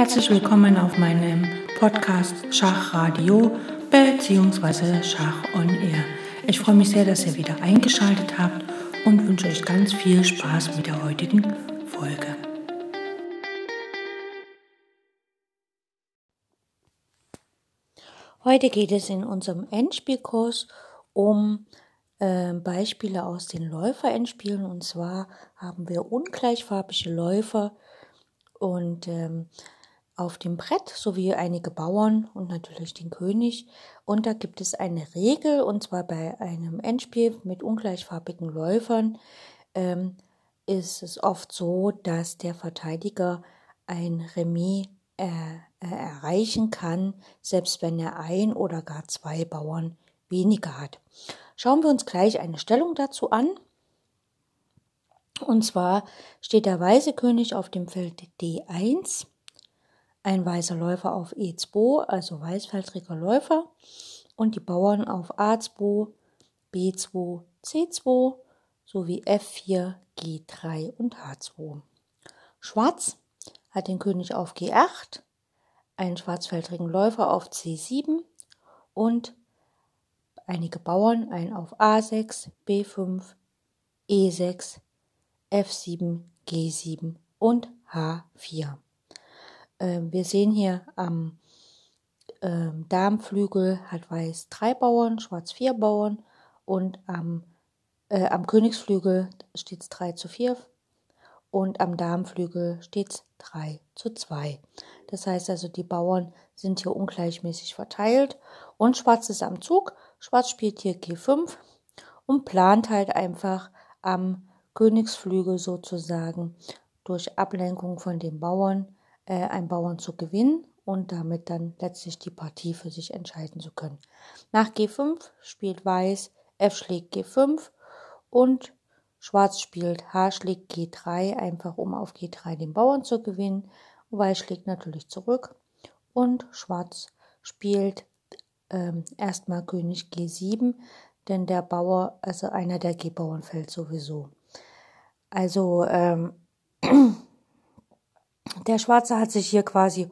Herzlich willkommen auf meinem Podcast Schachradio bzw. Schach on Air. Ich freue mich sehr, dass ihr wieder eingeschaltet habt und wünsche euch ganz viel Spaß mit der heutigen Folge. Heute geht es in unserem Endspielkurs um äh, Beispiele aus den Läuferendspielen. Und zwar haben wir ungleichfarbige Läufer und ähm, auf dem Brett sowie einige Bauern und natürlich den König. Und da gibt es eine Regel, und zwar bei einem Endspiel mit ungleichfarbigen Läufern ähm, ist es oft so, dass der Verteidiger ein Remis äh, äh, erreichen kann, selbst wenn er ein oder gar zwei Bauern weniger hat. Schauen wir uns gleich eine Stellung dazu an. Und zwar steht der weiße König auf dem Feld D1, ein weißer Läufer auf E2, also weißfeldriger Läufer, und die Bauern auf A2, B2, C2 sowie F4, G3 und H2. Schwarz hat den König auf G8, einen schwarzfeldrigen Läufer auf C7 und einige Bauern, einen auf A6, B5, E6, F7, G7 und H4. Ähm, wir sehen hier am ähm, Darmflügel hat Weiß drei Bauern, Schwarz vier Bauern und am, äh, am Königsflügel steht es 3 zu 4 und am Darmflügel steht es 3 zu 2. Das heißt also, die Bauern sind hier ungleichmäßig verteilt und Schwarz ist am Zug. Schwarz spielt hier G5 und plant halt einfach am Königsflügel sozusagen durch Ablenkung von den Bauern äh, einen Bauern zu gewinnen und damit dann letztlich die Partie für sich entscheiden zu können. Nach G5 spielt Weiß F schlägt G5 und Schwarz spielt H schlägt G3, einfach um auf G3 den Bauern zu gewinnen. Weiß schlägt natürlich zurück und Schwarz spielt ähm, erstmal König G7, denn der Bauer, also einer der G-Bauern fällt sowieso. Also ähm, der Schwarze hat sich hier quasi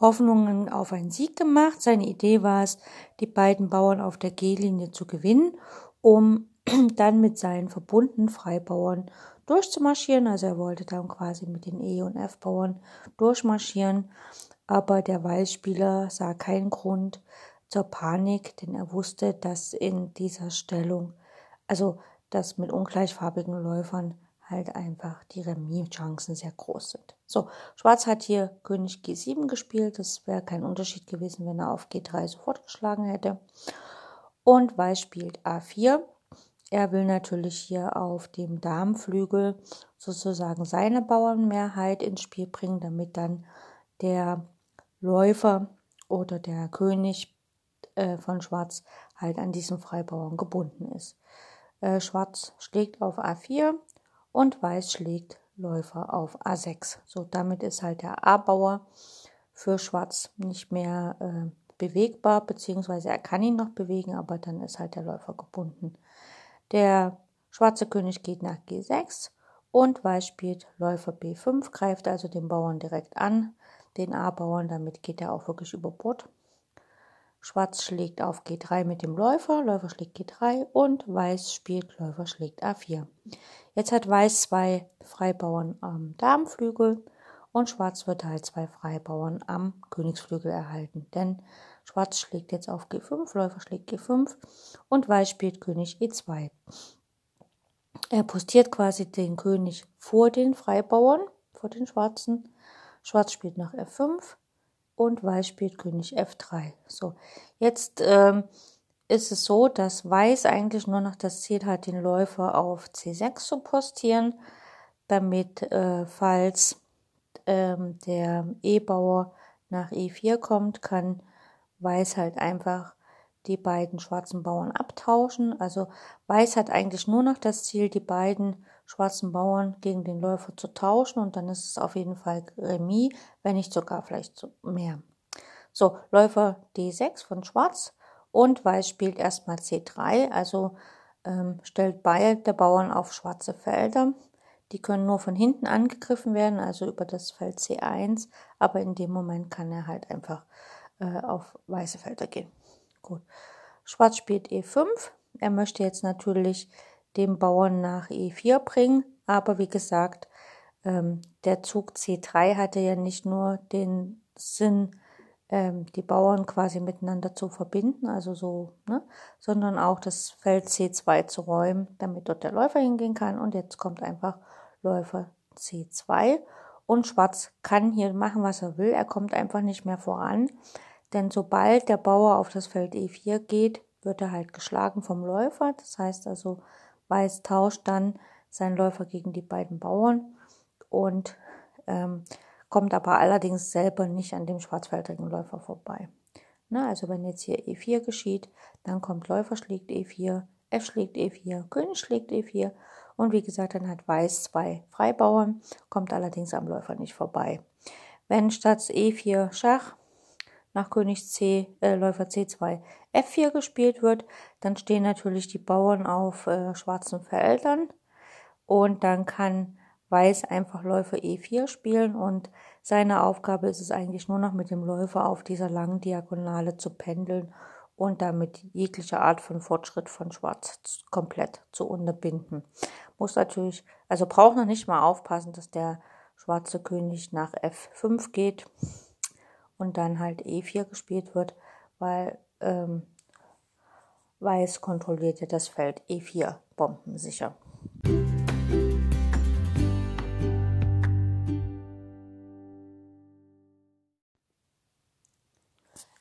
Hoffnungen auf einen Sieg gemacht. Seine Idee war es, die beiden Bauern auf der G-Linie zu gewinnen, um dann mit seinen verbundenen Freibauern durchzumarschieren. Also er wollte dann quasi mit den E- und F-Bauern durchmarschieren. Aber der Weißspieler sah keinen Grund zur Panik, denn er wusste, dass in dieser Stellung, also dass mit ungleichfarbigen Läufern halt einfach die Remis-Chancen sehr groß sind. So, Schwarz hat hier König G7 gespielt. Das wäre kein Unterschied gewesen, wenn er auf G3 sofort geschlagen hätte. Und Weiß spielt A4. Er will natürlich hier auf dem Damenflügel sozusagen seine Bauernmehrheit ins Spiel bringen, damit dann der Läufer oder der König äh, von Schwarz halt an diesen Freibauern gebunden ist. Äh, Schwarz schlägt auf A4 und Weiß schlägt Läufer auf A6. So, damit ist halt der A-Bauer für Schwarz nicht mehr äh, bewegbar, beziehungsweise er kann ihn noch bewegen, aber dann ist halt der Läufer gebunden. Der schwarze König geht nach G6 und Weiß spielt Läufer B5, greift also den Bauern direkt an, den A-Bauern, damit geht er auch wirklich über Bord. Schwarz schlägt auf G3 mit dem Läufer, Läufer schlägt G3 und Weiß spielt Läufer schlägt A4. Jetzt hat Weiß zwei Freibauern am Darmflügel und Schwarz wird halt zwei Freibauern am Königsflügel erhalten, denn Schwarz schlägt jetzt auf G5, Läufer schlägt G5 und Weiß spielt König E2. Er postiert quasi den König vor den Freibauern, vor den Schwarzen. Schwarz spielt nach F5 und Weiß spielt König F3. So, jetzt ähm, ist es so, dass Weiß eigentlich nur noch das Ziel hat, den Läufer auf C6 zu postieren, damit, äh, falls ähm, der E-Bauer nach E4 kommt, kann Weiß halt einfach die beiden schwarzen Bauern abtauschen. Also Weiß hat eigentlich nur noch das Ziel, die beiden schwarzen Bauern gegen den Läufer zu tauschen und dann ist es auf jeden Fall Remis, wenn nicht sogar vielleicht mehr. So, Läufer D6 von Schwarz und Weiß spielt erstmal C3, also ähm, stellt beide Bauern auf schwarze Felder. Die können nur von hinten angegriffen werden, also über das Feld C1, aber in dem Moment kann er halt einfach äh, auf weiße Felder gehen. Gut. Schwarz spielt E5. Er möchte jetzt natürlich den Bauern nach E4 bringen, aber wie gesagt, ähm, der Zug C3 hatte ja nicht nur den Sinn, ähm, die Bauern quasi miteinander zu verbinden, also so, ne, sondern auch das Feld C2 zu räumen, damit dort der Läufer hingehen kann. Und jetzt kommt einfach Läufer C2 und Schwarz kann hier machen, was er will. Er kommt einfach nicht mehr voran, denn sobald der Bauer auf das Feld E4 geht, wird er halt geschlagen vom Läufer. Das heißt also, Weiß tauscht dann seinen Läufer gegen die beiden Bauern und ähm, kommt aber allerdings selber nicht an dem schwarzfeldrigen Läufer vorbei. Na, also wenn jetzt hier E4 geschieht, dann kommt Läufer schlägt E4, F schlägt E4, König schlägt E4 und wie gesagt, dann hat Weiß zwei Freibauern, kommt allerdings am Läufer nicht vorbei. Wenn statt E4 Schach nach König C, äh, Läufer C2 F4 gespielt wird, dann stehen natürlich die Bauern auf äh, schwarzen Feldern. Und dann kann Weiß einfach Läufer E4 spielen und seine Aufgabe ist es eigentlich nur noch mit dem Läufer auf dieser langen Diagonale zu pendeln und damit jegliche Art von Fortschritt von Schwarz komplett zu unterbinden. Muss natürlich, also braucht noch nicht mal aufpassen, dass der schwarze König nach F5 geht und dann halt E4 gespielt wird, weil ähm, Weiß kontrolliert ja das Feld E4 bombensicher.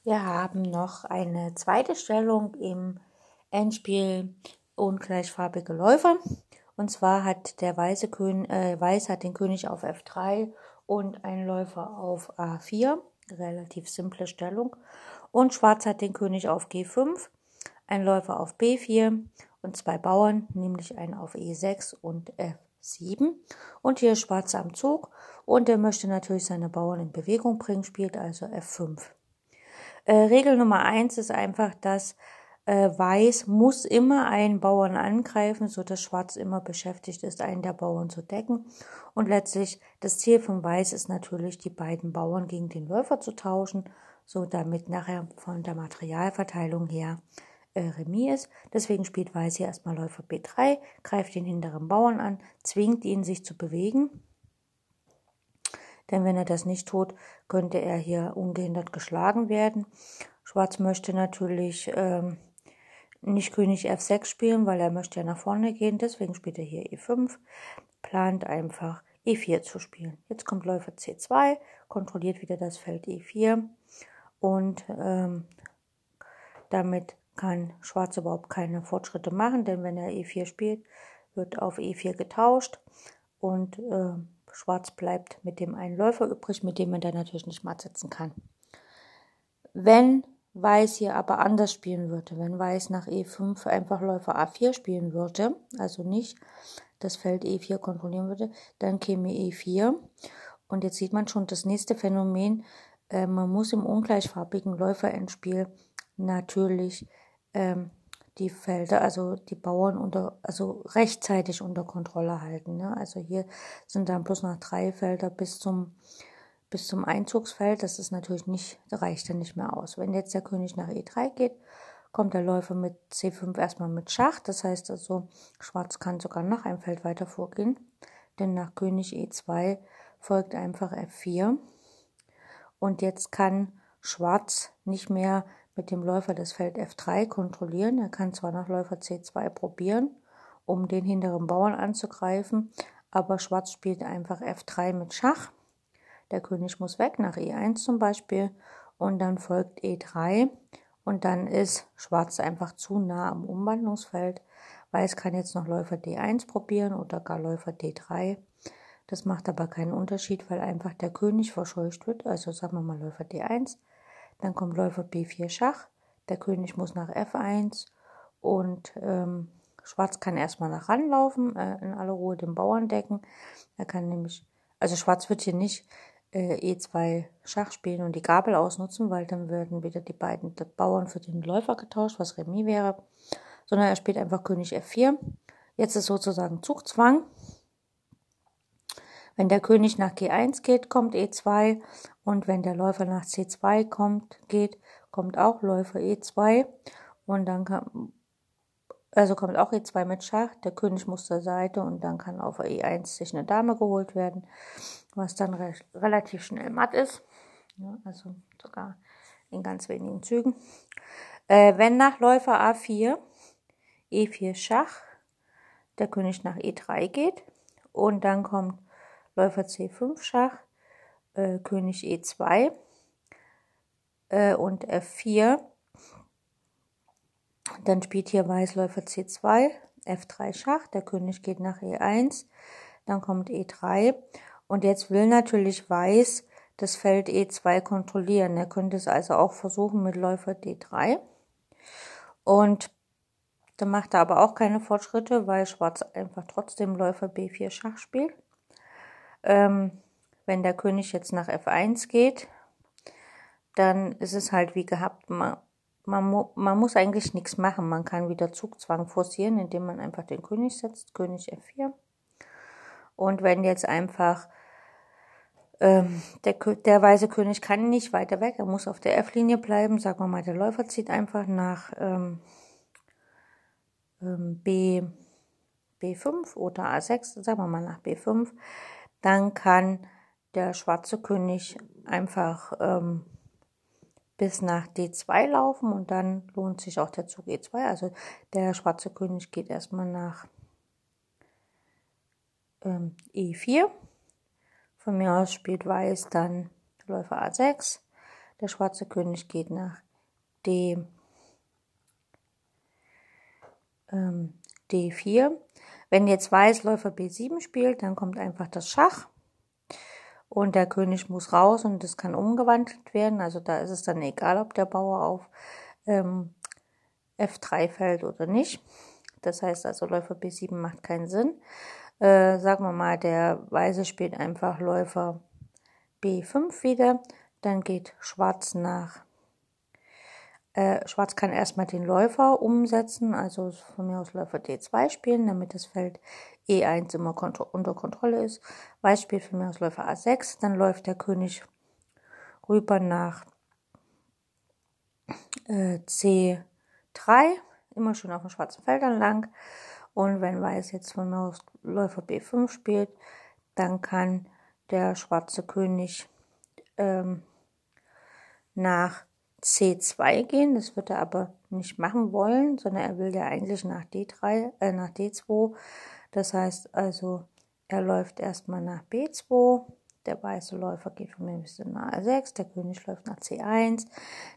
Wir haben noch eine zweite Stellung im Endspiel ungleichfarbige Läufer. Und zwar hat der weiße König, äh, Weiß hat den König auf F3 und ein Läufer auf A4. Relativ simple Stellung. Und Schwarz hat den König auf G5, ein Läufer auf B4 und zwei Bauern, nämlich einen auf E6 und F7. Und hier ist Schwarz am Zug und er möchte natürlich seine Bauern in Bewegung bringen, spielt also F5. Äh, Regel Nummer eins ist einfach, dass äh, Weiß muss immer einen Bauern angreifen, so dass Schwarz immer beschäftigt ist, einen der Bauern zu decken. Und letztlich das Ziel von Weiß ist natürlich, die beiden Bauern gegen den Läufer zu tauschen, so damit nachher von der Materialverteilung her äh, Remis ist. Deswegen spielt Weiß hier erstmal Läufer B3, greift den hinteren Bauern an, zwingt ihn, sich zu bewegen denn wenn er das nicht tut, könnte er hier ungehindert geschlagen werden. Schwarz möchte natürlich ähm, nicht König F6 spielen, weil er möchte ja nach vorne gehen, deswegen spielt er hier E5, plant einfach E4 zu spielen. Jetzt kommt Läufer C2, kontrolliert wieder das Feld E4 und ähm, damit kann Schwarz überhaupt keine Fortschritte machen, denn wenn er E4 spielt, wird auf E4 getauscht und äh, Schwarz bleibt mit dem einen Läufer übrig, mit dem man dann natürlich nicht matt setzen kann. Wenn Weiß hier aber anders spielen würde, wenn Weiß nach E5 einfach Läufer A4 spielen würde, also nicht das Feld E4 kontrollieren würde, dann käme E4. Und jetzt sieht man schon das nächste Phänomen, äh, man muss im ungleichfarbigen Läuferendspiel natürlich ähm, die Felder, also die Bauern unter, also rechtzeitig unter Kontrolle halten. Ne? Also hier sind dann bloß noch drei Felder bis zum bis zum Einzugsfeld. Das ist natürlich nicht, reicht dann nicht mehr aus. Wenn jetzt der König nach E3 geht, kommt der Läufer mit C5 erstmal mit Schach. Das heißt also, Schwarz kann sogar noch ein Feld weiter vorgehen. Denn nach König E2 folgt einfach F4. Und jetzt kann Schwarz nicht mehr mit dem Läufer das Feld F3 kontrollieren. Er kann zwar nach Läufer C2 probieren, um den hinteren Bauern anzugreifen, aber Schwarz spielt einfach F3 mit Schach. Der König muss weg, nach E1 zum Beispiel, und dann folgt E3 und dann ist Schwarz einfach zu nah am Umwandlungsfeld. Weiß kann jetzt noch Läufer D1 probieren oder gar Läufer D3. Das macht aber keinen Unterschied, weil einfach der König verscheucht wird. Also sagen wir mal Läufer D1. Dann kommt Läufer B4 Schach. Der König muss nach F1 und ähm, Schwarz kann erstmal nach ranlaufen, äh, in aller Ruhe den Bauern decken. Er kann nämlich, also Schwarz wird hier nicht äh, E2 Schach spielen und die Gabel ausnutzen, weil dann würden wieder die beiden Bauern für den Läufer getauscht, was Remis wäre, sondern er spielt einfach König F4. Jetzt ist sozusagen Zugzwang. Wenn der König nach G1 geht, kommt E2 und wenn der Läufer nach C2 kommt, geht, kommt auch Läufer E2 und dann kann, also kommt auch E2 mit Schach, der König muss zur Seite und dann kann auf E1 sich eine Dame geholt werden, was dann re relativ schnell matt ist, ja, also sogar in ganz wenigen Zügen. Äh, wenn nach Läufer A4 E4 Schach der König nach E3 geht und dann kommt Läufer C5 Schach, äh, König E2 äh, und F4. Dann spielt hier Weiß Läufer C2, F3 Schach, der König geht nach E1, dann kommt E3 und jetzt will natürlich Weiß das Feld E2 kontrollieren. Er könnte es also auch versuchen mit Läufer D3 und dann macht er aber auch keine Fortschritte, weil Schwarz einfach trotzdem Läufer B4 Schach spielt. Ähm, wenn der König jetzt nach F1 geht, dann ist es halt wie gehabt, man, man, man muss eigentlich nichts machen. Man kann wieder Zugzwang forcieren, indem man einfach den König setzt, König F4. Und wenn jetzt einfach ähm, der, der weiße König kann nicht weiter weg, er muss auf der F-Linie bleiben, sagen wir mal, der Läufer zieht einfach nach ähm, ähm B, B5 oder A6, sagen wir mal nach B5, dann kann der schwarze König einfach ähm, bis nach D2 laufen und dann lohnt sich auch der Zug E2. Also der schwarze König geht erstmal nach ähm, E4. Von mir aus spielt Weiß dann Läufer A6. Der schwarze König geht nach D, ähm, D4. Wenn jetzt Weiß Läufer B7 spielt, dann kommt einfach das Schach und der König muss raus und es kann umgewandelt werden. Also da ist es dann egal, ob der Bauer auf ähm, F3 fällt oder nicht. Das heißt also, Läufer B7 macht keinen Sinn. Äh, sagen wir mal, der Weiße spielt einfach Läufer B5 wieder. Dann geht Schwarz nach äh, Schwarz kann erstmal den Läufer umsetzen, also von mir aus Läufer D2 spielen, damit das Feld E1 immer kont unter Kontrolle ist. Weiß spielt von mir aus Läufer A6, dann läuft der König rüber nach äh, C3, immer schön auf den schwarzen Feldern lang. Und wenn Weiß jetzt von mir aus Läufer B5 spielt, dann kann der schwarze König ähm, nach C2 gehen. Das wird er aber nicht machen wollen, sondern er will ja eigentlich nach D3, äh, nach D2. Das heißt also, er läuft erstmal nach B2. Der weiße Läufer geht von mir bis nach A6, der König läuft nach C1,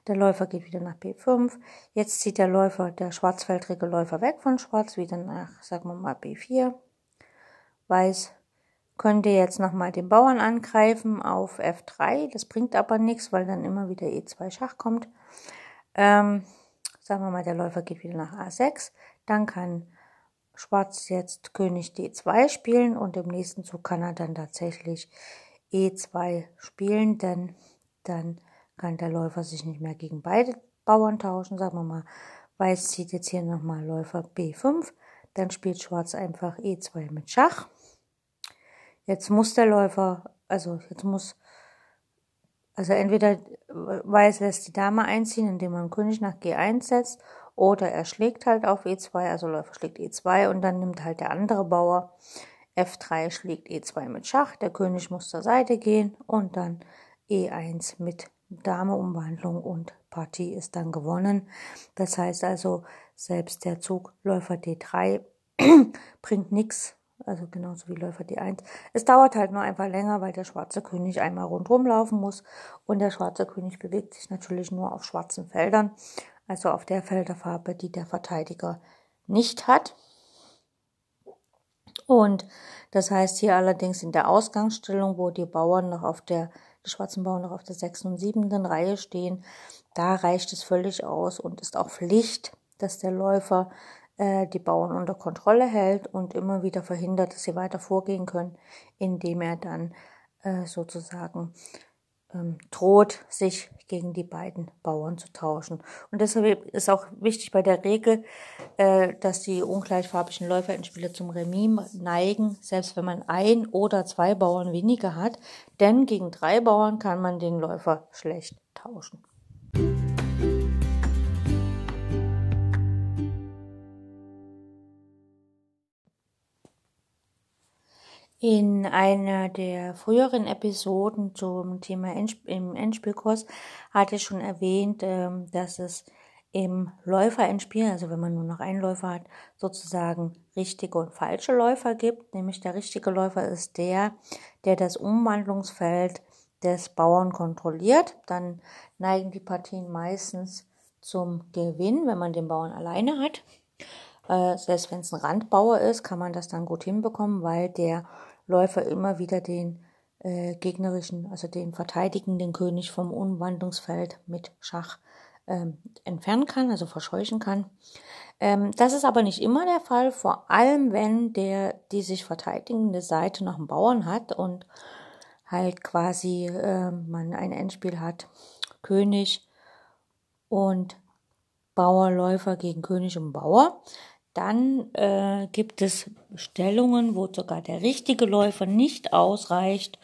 der Läufer geht wieder nach B5. Jetzt zieht der Läufer, der schwarzfeldrige Läufer weg von Schwarz, wieder nach, sagen wir mal, B4. Weiß könnte jetzt nochmal den Bauern angreifen auf F3. Das bringt aber nichts, weil dann immer wieder E2 Schach kommt. Ähm, sagen wir mal, der Läufer geht wieder nach A6. Dann kann Schwarz jetzt König D2 spielen und im nächsten Zug kann er dann tatsächlich E2 spielen, denn dann kann der Läufer sich nicht mehr gegen beide Bauern tauschen. Sagen wir mal, Weiß zieht jetzt hier nochmal Läufer B5. Dann spielt Schwarz einfach E2 mit Schach. Jetzt muss der Läufer, also jetzt muss, also entweder Weiß lässt die Dame einziehen, indem man König nach G1 setzt, oder er schlägt halt auf E2, also Läufer schlägt E2 und dann nimmt halt der andere Bauer F3 schlägt E2 mit Schach, der König muss zur Seite gehen und dann E1 mit Dame-Umwandlung und Partie ist dann gewonnen. Das heißt also, selbst der Zug Läufer D3 bringt nichts, also genauso wie Läufer D1. Es dauert halt nur einfach länger, weil der schwarze König einmal rundherum laufen muss und der schwarze König bewegt sich natürlich nur auf schwarzen Feldern, also auf der Felderfarbe, die der Verteidiger nicht hat. Und das heißt hier allerdings in der Ausgangsstellung, wo die Bauern noch auf der, die schwarzen Bauern noch auf der sechsten und siebenten Reihe stehen, da reicht es völlig aus und ist auch Pflicht, dass der Läufer äh, die Bauern unter Kontrolle hält und immer wieder verhindert, dass sie weiter vorgehen können, indem er dann äh, sozusagen ähm, droht, sich gegen die beiden Bauern zu tauschen. Und deshalb ist auch wichtig bei der Regel, äh, dass die ungleichfarbigen Läuferendspieler zum Remis neigen, selbst wenn man ein oder zwei Bauern weniger hat, denn gegen drei Bauern kann man den Läufer schlecht tauschen. In einer der früheren Episoden zum Thema im Endspielkurs hatte ich schon erwähnt, ähm, dass es im Läuferendspiel, also wenn man nur noch einen Läufer hat, sozusagen richtige und falsche Läufer gibt. Nämlich der richtige Läufer ist der, der das Umwandlungsfeld des Bauern kontrolliert. Dann neigen die Partien meistens zum Gewinn, wenn man den Bauern alleine hat. Äh, selbst wenn es ein Randbauer ist, kann man das dann gut hinbekommen, weil der Läufer immer wieder den äh, gegnerischen, also den verteidigenden König vom Umwandlungsfeld mit Schach ähm, entfernen kann, also verscheuchen kann. Ähm, das ist aber nicht immer der Fall, vor allem wenn der die sich verteidigende Seite noch einen Bauern hat und halt quasi äh, man ein Endspiel hat, König und Bauerläufer gegen König und Bauer. Dann äh, gibt es Stellungen, wo sogar der richtige Läufer nicht ausreicht,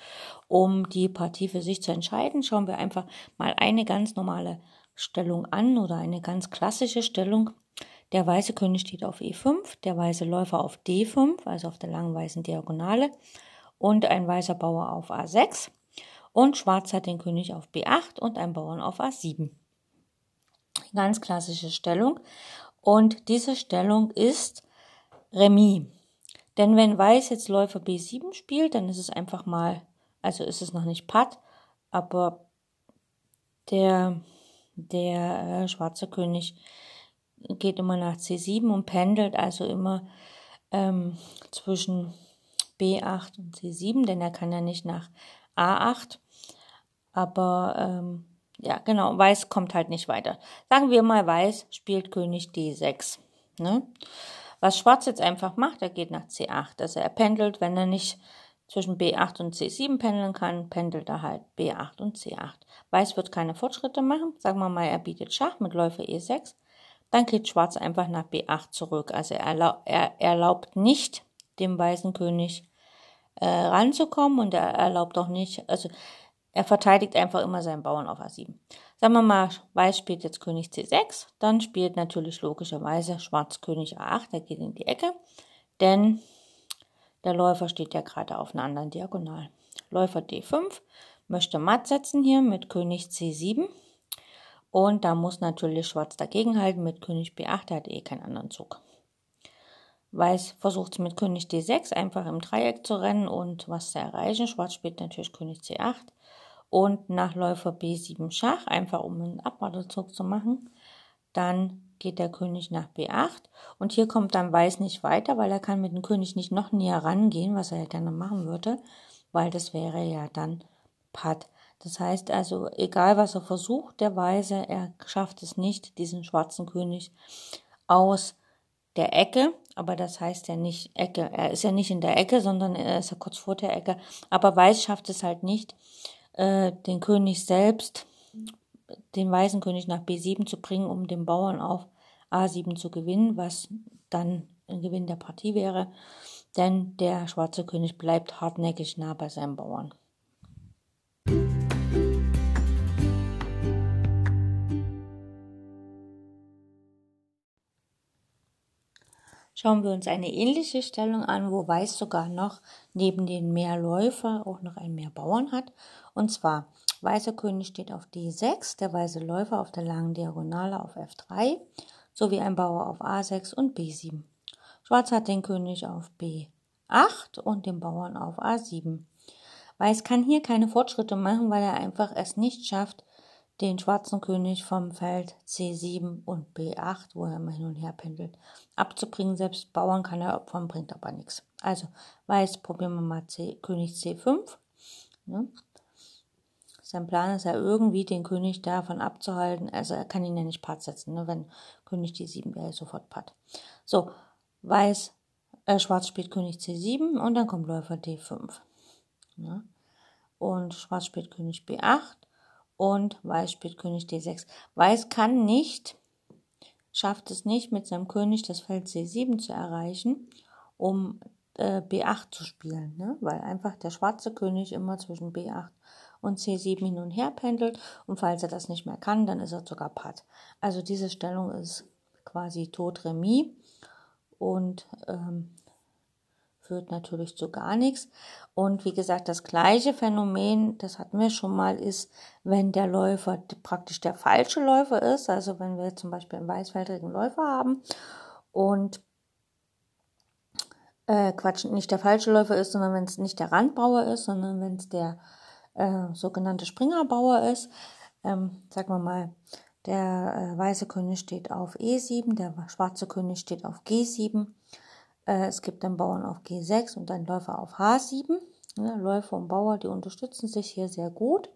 um die Partie für sich zu entscheiden. Schauen wir einfach mal eine ganz normale Stellung an oder eine ganz klassische Stellung. Der weiße König steht auf E5, der weiße Läufer auf D5, also auf der langen weißen Diagonale, und ein weißer Bauer auf A6. Und schwarz hat den König auf B8 und ein Bauern auf A7. Ganz klassische Stellung. Und diese Stellung ist Remis. Denn wenn Weiß jetzt Läufer B7 spielt, dann ist es einfach mal, also ist es noch nicht Patt, aber der, der äh, schwarze König geht immer nach C7 und pendelt also immer ähm, zwischen B8 und C7, denn er kann ja nicht nach A8. Aber ähm, ja, genau, Weiß kommt halt nicht weiter. Sagen wir mal, Weiß spielt König D6. Ne? Was Schwarz jetzt einfach macht, er geht nach C8. Also er pendelt, wenn er nicht zwischen B8 und C7 pendeln kann, pendelt er halt B8 und C8. Weiß wird keine Fortschritte machen. Sagen wir mal, er bietet Schach mit Läufer E6. Dann geht Schwarz einfach nach B8 zurück. Also er, erlaub, er erlaubt nicht dem weißen König äh, ranzukommen und er erlaubt auch nicht, also er verteidigt einfach immer seinen Bauern auf A7. Sagen wir mal, Weiß spielt jetzt König C6, dann spielt natürlich logischerweise Schwarz König A8, er geht in die Ecke, denn der Läufer steht ja gerade auf einer anderen Diagonal. Läufer D5 möchte matt setzen hier mit König C7 und da muss natürlich Schwarz dagegenhalten mit König B8, der hat eh keinen anderen Zug. Weiß versucht es mit König D6 einfach im Dreieck zu rennen und was zu erreichen. Schwarz spielt natürlich König C8 und nach Läufer B7 Schach, einfach um einen Abwartezug zu machen. Dann geht der König nach B8 und hier kommt dann Weiß nicht weiter, weil er kann mit dem König nicht noch näher rangehen, was er ja gerne machen würde, weil das wäre ja dann Patt. Das heißt also, egal was er versucht, der Weiße, er schafft es nicht, diesen schwarzen König aus der Ecke, aber das heißt ja nicht Ecke. Er ist ja nicht in der Ecke, sondern er ist ja kurz vor der Ecke. Aber Weiß schafft es halt nicht, äh, den König selbst, den weißen König nach B7 zu bringen, um den Bauern auf A7 zu gewinnen, was dann ein Gewinn der Partie wäre, denn der schwarze König bleibt hartnäckig nah bei seinem Bauern. Schauen wir uns eine ähnliche Stellung an, wo Weiß sogar noch neben den Mehrläufer auch noch einen Mehrbauern hat. Und zwar, weißer König steht auf D6, der weiße Läufer auf der langen Diagonale auf F3, sowie ein Bauer auf A6 und B7. Schwarz hat den König auf B8 und den Bauern auf A7. Weiß kann hier keine Fortschritte machen, weil er einfach es nicht schafft, den schwarzen König vom Feld C7 und B8, wo er immer hin und her pendelt, abzubringen. Selbst Bauern kann er opfern, bringt aber nichts. Also Weiß, probieren wir mal C, König C5. Ne? Sein Plan ist ja irgendwie, den König davon abzuhalten. Also er kann ihn ja nicht Part setzen. Ne? Wenn König D7 wäre, sofort Part. So, Weiß, äh, Schwarz spielt König C7 und dann kommt Läufer D5. Ne? und Schwarz spielt König B8 und Weiß spielt König D6. Weiß kann nicht, schafft es nicht, mit seinem König das Feld C7 zu erreichen, um äh, B8 zu spielen, ne? weil einfach der schwarze König immer zwischen B8 und C7 hin und her pendelt und falls er das nicht mehr kann, dann ist er sogar Patt. Also diese Stellung ist quasi tot Remis und ähm, führt natürlich zu gar nichts. Und wie gesagt, das gleiche Phänomen, das hatten wir schon mal, ist, wenn der Läufer praktisch der falsche Läufer ist, also wenn wir zum Beispiel einen weißfeldrigen Läufer haben und äh, Quatsch, nicht der falsche Läufer ist, sondern wenn es nicht der Randbauer ist, sondern wenn es der äh, sogenannte Springerbauer ist, ähm, sagen wir mal, der äh, weiße König steht auf E7, der schwarze König steht auf G7, äh, es gibt einen Bauern auf G6 und einen Läufer auf H7. Ja, Läufer und Bauer, die unterstützen sich hier sehr gut.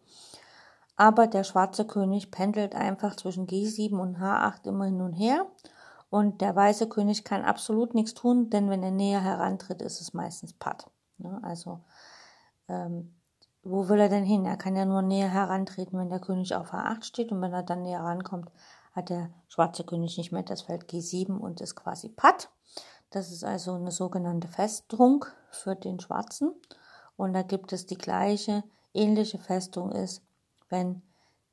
Aber der schwarze König pendelt einfach zwischen G7 und H8 immer hin und her. Und der weiße König kann absolut nichts tun, denn wenn er näher herantritt, ist es meistens Patt. Ja, also, ähm, wo will er denn hin? Er kann ja nur näher herantreten, wenn der König auf H8 steht. Und wenn er dann näher rankommt, hat der schwarze König nicht mehr das Feld G7 und ist quasi Patt. Das ist also eine sogenannte Festung für den Schwarzen. Und da gibt es die gleiche, ähnliche Festung ist, wenn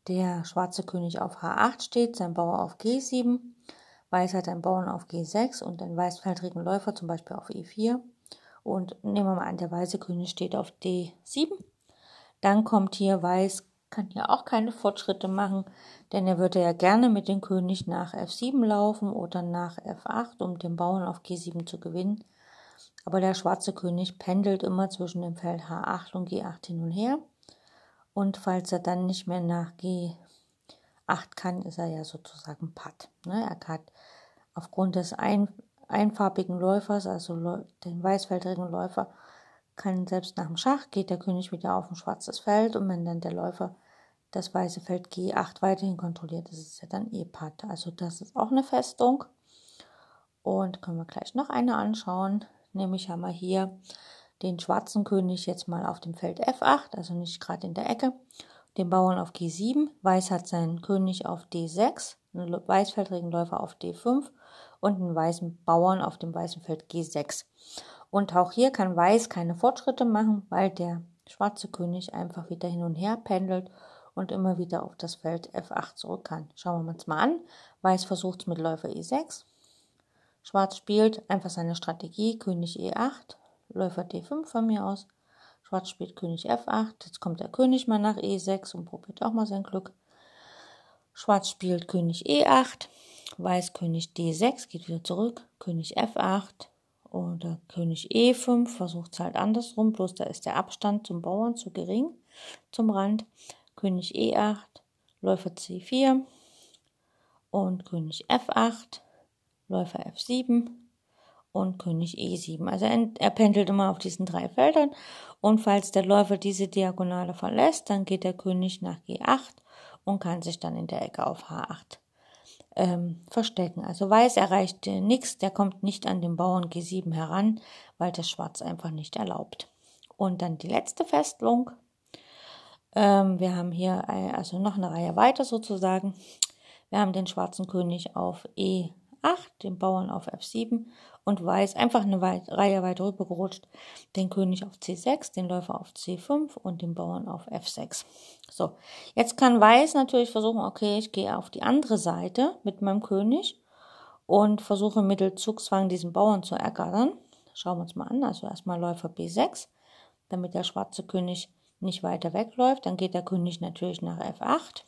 der schwarze König auf H8 steht, sein Bauer auf G7, Weiß hat einen Bauern auf G6 und einen weißfeldrigen Läufer zum Beispiel auf E4. Und nehmen wir mal an, der weiße König steht auf D7. Dann kommt hier Weiß kann hier auch keine Fortschritte machen, denn er würde ja gerne mit dem König nach F7 laufen oder nach F8, um den Bauern auf G7 zu gewinnen. Aber der schwarze König pendelt immer zwischen dem Feld H8 und G8 hin und her. Und falls er dann nicht mehr nach G8 kann, ist er ja sozusagen Patt. Ne? Er hat aufgrund des ein, einfarbigen Läufers, also den weißfeldrigen Läufer, kann selbst nach dem Schach geht der König wieder auf ein schwarzes Feld und wenn dann der Läufer das weiße Feld G8 weiterhin kontrolliert, ist es ja dann E-Patt. Also das ist auch eine Festung. Und können wir gleich noch eine anschauen. Nämlich haben wir hier den schwarzen König jetzt mal auf dem Feld F8, also nicht gerade in der Ecke. Den Bauern auf G7. Weiß hat seinen König auf D6, einen weißfeldrigen Läufer auf D5 und einen weißen Bauern auf dem weißen Feld G6. Und auch hier kann Weiß keine Fortschritte machen, weil der schwarze König einfach wieder hin und her pendelt und immer wieder auf das Feld F8 zurück kann. Schauen wir uns mal an. Weiß versucht es mit Läufer E6. Schwarz spielt einfach seine Strategie, König E8, Läufer D5 von mir aus. Schwarz spielt König F8, jetzt kommt der König mal nach E6 und probiert auch mal sein Glück. Schwarz spielt König E8, Weiß König D6, geht wieder zurück, König F8, oder König E5 versucht es halt andersrum, bloß da ist der Abstand zum Bauern zu gering, zum Rand. König E8, Läufer C4 und König F8, Läufer F7 und König E7. Also er, pendelt immer auf diesen drei Feldern und falls der Läufer diese Diagonale verlässt, dann geht der König nach G8 und kann sich dann in der Ecke auf H8 ähm, verstecken. Also Weiß erreicht äh, nichts, der kommt nicht an den Bauern G7 heran, weil das Schwarz einfach nicht erlaubt. Und dann die letzte Festung. Ähm, wir haben hier äh, also noch eine Reihe weiter sozusagen. Wir haben den schwarzen König auf E8, den Bauern auf F7 und Weiß einfach eine Reihe weiter rüber gerutscht, den König auf C6, den Läufer auf C5 und den Bauern auf F6. So, jetzt kann Weiß natürlich versuchen, okay, ich gehe auf die andere Seite mit meinem König und versuche mittels Zugzwang diesen Bauern zu ergattern. Schauen wir uns mal an, also erstmal Läufer B6, damit der schwarze König nicht weiter wegläuft. Dann geht der König natürlich nach F8.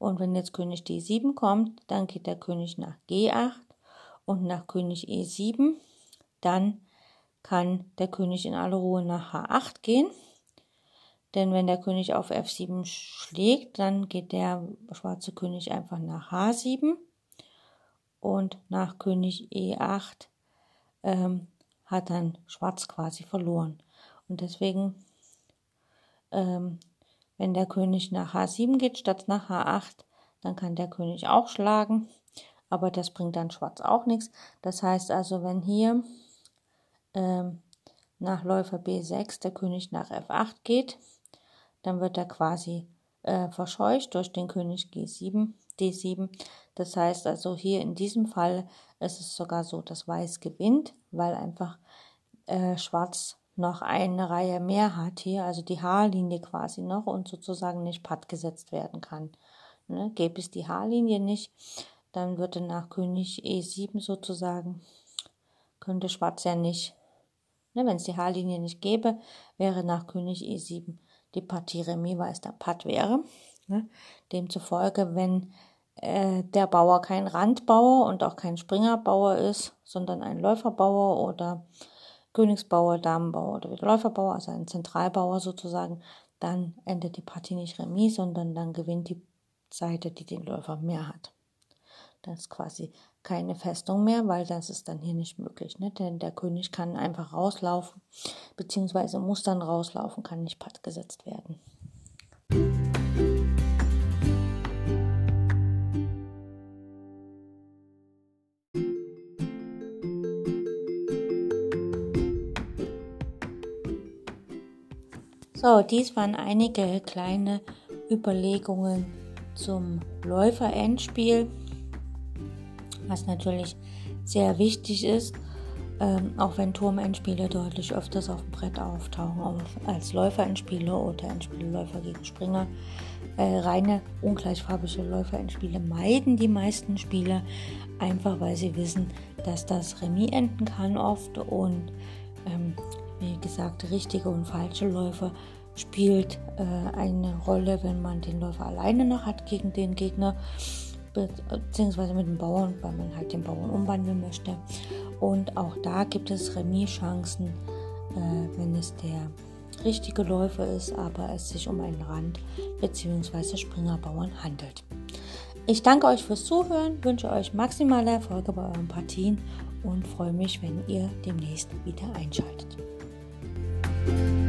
Und wenn jetzt König D7 kommt, dann geht der König nach G8 und nach König E7. Dann kann der König in aller Ruhe nach H8 gehen. Denn wenn der König auf F7 schlägt, dann geht der schwarze König einfach nach H7 und nach König E8 ähm, hat dann Schwarz quasi verloren. Und deswegen, ähm, wenn der König nach H7 geht statt nach H8, dann kann der König auch schlagen aber das bringt dann schwarz auch nichts. Das heißt also, wenn hier ähm, nach Läufer B6 der König nach F8 geht, dann wird er quasi äh, verscheucht durch den König G7, D7. Das heißt also hier in diesem Fall ist es sogar so, dass Weiß gewinnt, weil einfach äh, Schwarz noch eine Reihe mehr hat hier, also die Haarlinie quasi noch und sozusagen nicht patt gesetzt werden kann. Ne? Gäbe es die Haarlinie nicht, dann würde nach König E7 sozusagen, könnte Schwarz ja nicht, ne, wenn es die Haarlinie nicht gäbe, wäre nach König E7 die Partie Remis, weil es der Patt wäre. Ne? Demzufolge, wenn äh, der Bauer kein Randbauer und auch kein Springerbauer ist, sondern ein Läuferbauer oder Königsbauer, Damenbauer oder Läuferbauer, also ein Zentralbauer sozusagen, dann endet die Partie nicht Remis, sondern dann gewinnt die Seite, die den Läufer mehr hat. Das ist quasi keine Festung mehr, weil das ist dann hier nicht möglich. Ne? Denn der König kann einfach rauslaufen, beziehungsweise muss dann rauslaufen, kann nicht patt gesetzt werden. So, dies waren einige kleine Überlegungen zum Läuferendspiel was natürlich sehr wichtig ist, ähm, auch wenn Turmendspiele deutlich öfters auf dem Brett auftauchen als Läuferendspiele oder Endspiele Läufer gegen Springer. Äh, reine ungleichfarbige Läuferendspiele meiden die meisten Spieler, einfach weil sie wissen, dass das Remis enden kann oft und ähm, wie gesagt, richtige und falsche Läufer spielt äh, eine Rolle, wenn man den Läufer alleine noch hat gegen den Gegner beziehungsweise mit dem Bauern, weil man halt den Bauern umwandeln möchte. Und auch da gibt es Remis-Chancen, äh, wenn es der richtige Läufer ist, aber es sich um einen Rand- bzw. Springerbauern handelt. Ich danke euch fürs Zuhören, wünsche euch maximale Erfolge bei euren Partien und freue mich, wenn ihr demnächst wieder einschaltet. Bye.